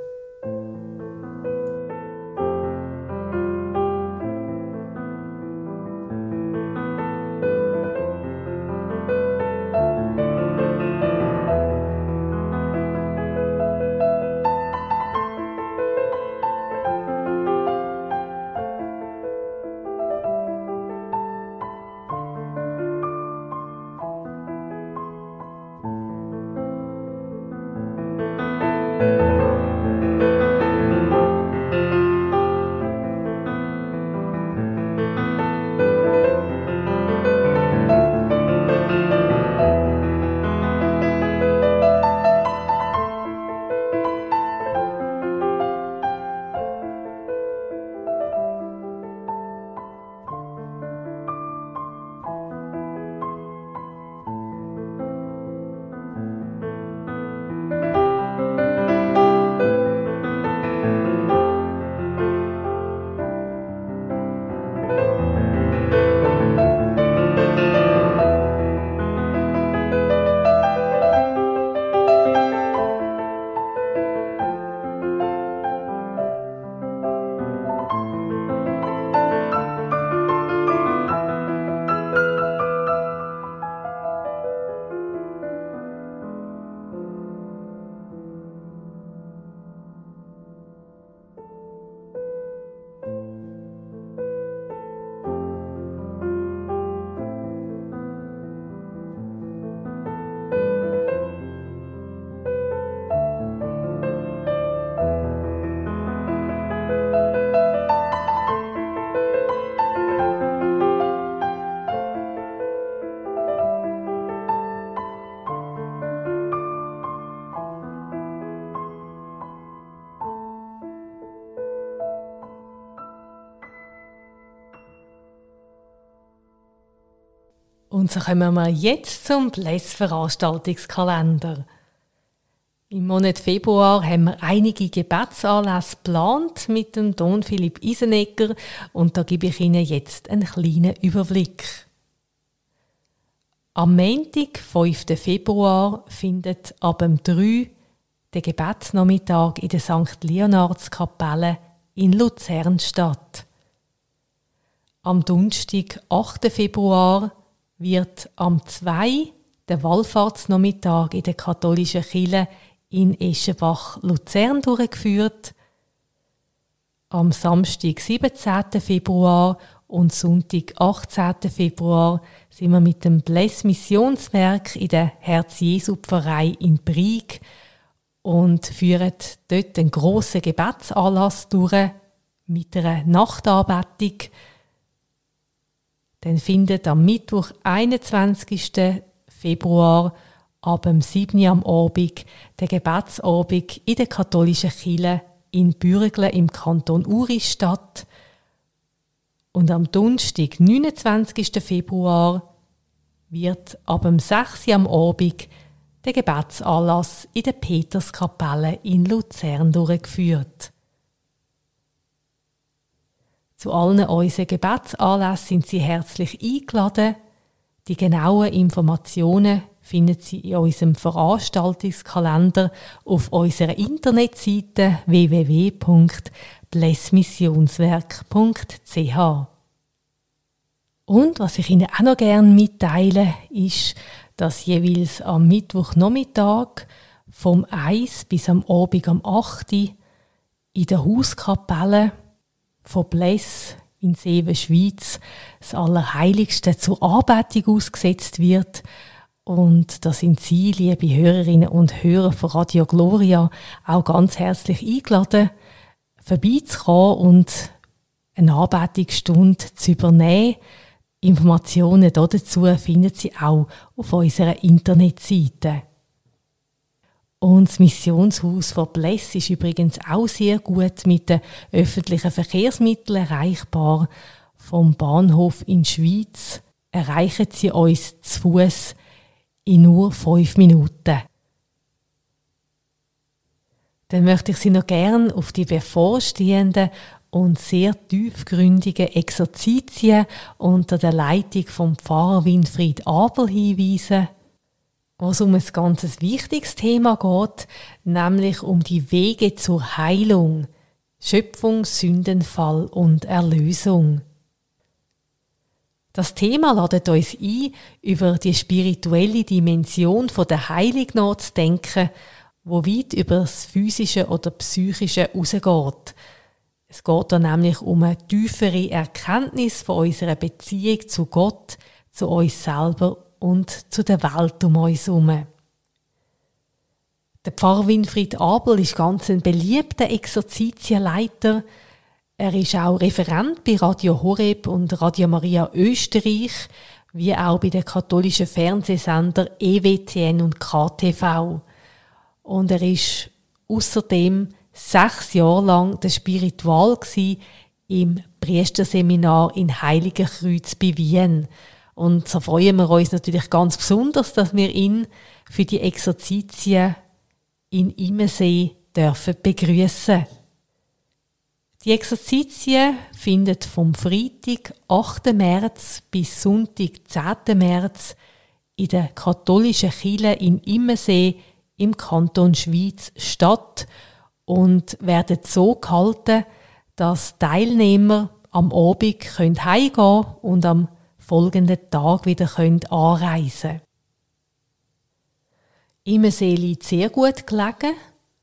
Und so kommen wir jetzt zum Bless-Veranstaltungskalender. Im Monat Februar haben wir einige Gebetsanlässe geplant mit dem Don Philipp Isenegger und da gebe ich Ihnen jetzt einen kleinen Überblick. Am Montag, 5. Februar, findet ab dem 3 der Gebetsnachmittag in der St. Leonardskapelle in Luzern statt. Am Donnerstag, 8. Februar, wird am 2 der Wallfahrtsnachmittag in der katholischen Kirche in Eschenbach, Luzern durchgeführt. Am Samstag, 17. Februar und Sonntag, 18. Februar, sind wir mit dem Bless Missionswerk in der Herz-Jesu-Pfarrei in Brieg und führen dort einen grossen Gebetsanlass durch mit einer Nachtanbetung. Dann findet am Mittwoch, 21. Februar, ab dem 7. Uhr am Abend der Gebetsabend in der katholischen Kirche in Bürgle im Kanton Uri statt. Und am Donnerstag, 29. Februar, wird ab dem 6. Uhr am Abend der Gebetsanlass in der Peterskapelle in Luzern durchgeführt. Zu allen unseren Gebetsanlässen sind Sie herzlich eingeladen. Die genauen Informationen finden Sie in unserem Veranstaltungskalender auf unserer Internetseite www.blessmissionswerk.ch. Und was ich Ihnen auch noch gerne mitteile, ist, dass jeweils am Mittwochnachmittag vom 1 bis am Abend am 8 in der Hauskapelle von Bless in Seven, Schweiz, das Allerheiligste zur Anbetung ausgesetzt wird. Und da sind Sie, liebe Hörerinnen und Hörer von Radio Gloria, auch ganz herzlich eingeladen, vorbeizukommen und eine Anbetungsstunde zu übernehmen. Informationen dazu finden Sie auch auf unserer Internetseite. Und das Missionshaus von Bless ist übrigens auch sehr gut mit den öffentlichen Verkehrsmitteln erreichbar. Vom Bahnhof in Schweiz erreichen Sie uns zu Fuß in nur fünf Minuten. Dann möchte ich Sie noch gern auf die bevorstehenden und sehr tiefgründigen Exerzitien unter der Leitung vom Pfarrer Winfried Abel hinweisen wo es um ein ganz wichtiges Thema geht, nämlich um die Wege zur Heilung, Schöpfung, Sündenfall und Erlösung. Das Thema ladet uns ein, über die spirituelle Dimension der Heilung nachzudenken, wo weit über das Physische oder Psychische hinausgeht. Es geht da nämlich um eine tiefere Erkenntnis von unserer Beziehung zu Gott, zu uns selber und zu der Welt um uns herum. Der Pfarrer Winfried Abel ist ganz ein beliebter Exerzitienleiter. Er ist auch Referent bei Radio Horeb und Radio Maria Österreich, wie auch bei den katholischen Fernsehsender EWTN und KTV. Und er ist außerdem sechs Jahre lang der Spiritual im Priesterseminar in Heiligenkreuz bei Wien. Und so freuen wir uns natürlich ganz besonders, dass wir ihn für die Exerzitien in Imensee dürfen begrüßen. Die Exerzitien findet vom Freitag, 8. März bis Sonntag, 10. März in der katholischen Kirche in Immensee im Kanton Schweiz statt und werden so gehalten, dass Teilnehmer am Abend heimgehen können und am folgenden Tag wieder anreisen können. Immensee liegt sehr gut gelegen.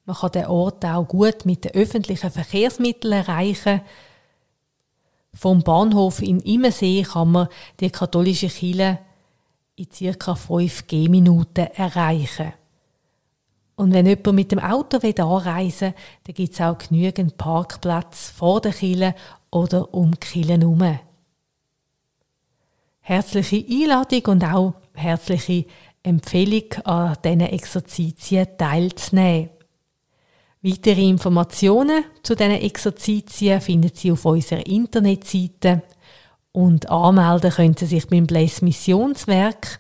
Man kann den Ort auch gut mit den öffentlichen Verkehrsmitteln erreichen. Vom Bahnhof in Immensee kann man die katholische Kirche in ca. 5 Gehminuten erreichen. Und wenn jemand mit dem Auto anreisen will, dann gibt es auch genügend Parkplätze vor der Kille oder um die Kille herum herzliche Einladung und auch herzliche Empfehlung, an diesen Exerzitien teilzunehmen. Weitere Informationen zu diesen Exerzitien finden Sie auf unserer Internetseite Und anmelden können Sie sich beim Bless Missionswerk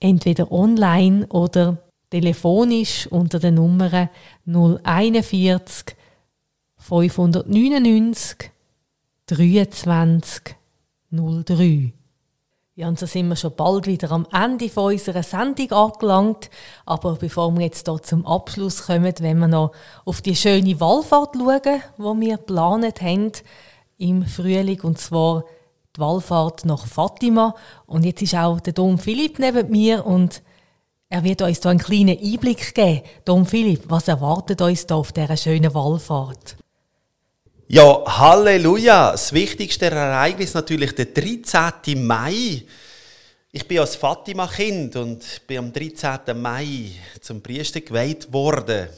entweder online oder telefonisch unter der Nummer 041 599 23 03. Ja, und so sind wir schon bald wieder am Ende von unserer Sendung angelangt. Aber bevor wir jetzt hier zum Abschluss kommen, wenn wir noch auf die schöne Wallfahrt schauen, die wir geplant haben im Frühling, und zwar die Wallfahrt nach Fatima. Und jetzt ist auch der Dom Philipp neben mir und er wird uns da einen kleinen Einblick geben. Dom Philipp, was erwartet uns da auf dieser schönen Wallfahrt? Ja, Halleluja! Das wichtigste Ereignis natürlich der 13. Mai. Ich bin als Fatima-Kind und bin am 13. Mai zum Priester geweiht worden.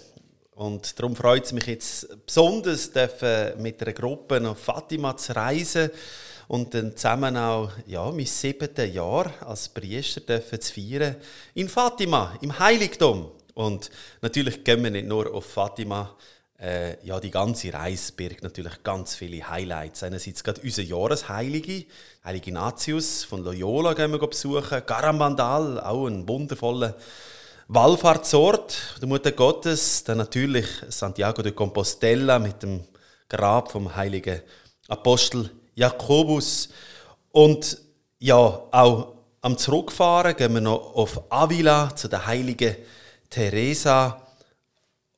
Und darum freut es mich jetzt besonders, mit einer Gruppe nach Fatima zu reisen und dann zusammen auch ja, mein siebtes Jahr als Priester dürfen zu feiern in Fatima, im Heiligtum. Und natürlich gehen wir nicht nur auf Fatima, äh, ja, die ganze Reise birgt natürlich ganz viele Highlights. Einerseits gerade unser Jahresheilige, Heilige Ignatius von Loyola gehen wir besuchen, Garambandal, auch ein wundervoller Wallfahrtsort der Mutter Gottes, dann natürlich Santiago de Compostela mit dem Grab vom heiligen Apostel Jakobus. Und ja, auch am Zurückfahren gehen wir noch auf Avila zu der heiligen Teresa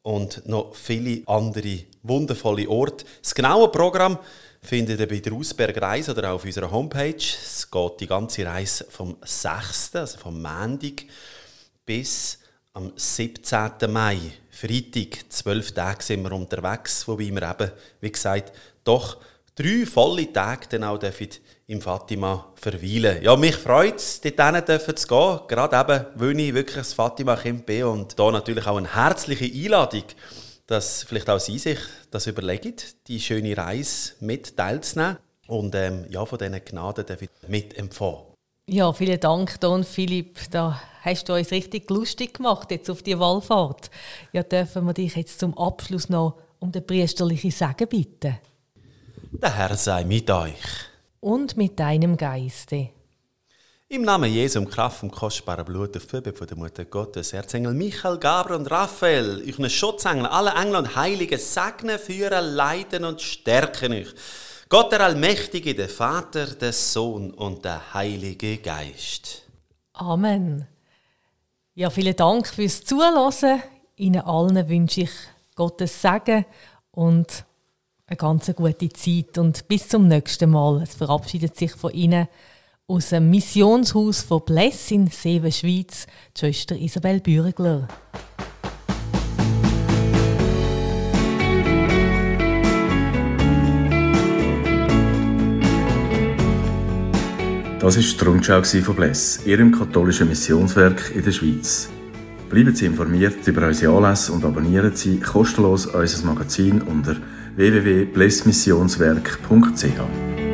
und noch viele andere wundervolle Orte. Das genaue Programm findet ihr bei der Ausberg Reise oder auf unserer Homepage. Es geht die ganze Reise vom 6., also vom Montag, bis am 17. Mai, Freitag, zwölf Tage sind wir unterwegs, wobei wir eben, wie gesagt, doch drei volle Tage dann auch im Fatima verweilen. Ja, mich freut es, dort dürfen zu gehen, gerade eben, weil ich wirklich das Fatima-Kind bin und da natürlich auch eine herzliche Einladung, dass vielleicht auch Sie sich das überlegen, die schöne Reise mit teilzunehmen und ähm, ja, von diesen Gnaden mitempfangen. Ja, vielen Dank, Don Philipp. Da hast du uns richtig lustig gemacht jetzt auf die Wallfahrt. Ja, dürfen wir dich jetzt zum Abschluss noch um den priesterlichen Segen bitten? Der Herr sei mit euch. Und mit deinem Geiste. Im Namen Jesu, im Kraft vom kostbaren Blut der Fülle von der Mutter Gottes, Erzengel Michael, Gabriel und Raphael, euch Schutzengel, alle Engel und Heiligen, segnen, führen, leiten und stärken euch. Gott der Allmächtige, der Vater, der Sohn und der Heilige Geist. Amen. Ja, vielen Dank fürs Zuhören. Ihnen allen wünsche ich Gottes Segen und eine ganz gute Zeit und bis zum nächsten Mal. Es verabschiedet sich von Ihnen aus dem Missionshaus von Bless in Seven, Schweiz, die Schwester Isabel Bürgler. Das war die Rundschau von Bless, Ihrem katholischen Missionswerk in der Schweiz. Bleiben Sie informiert über unsere Anlässe und abonnieren Sie kostenlos unser Magazin unter www.blessmissionswerk.ch.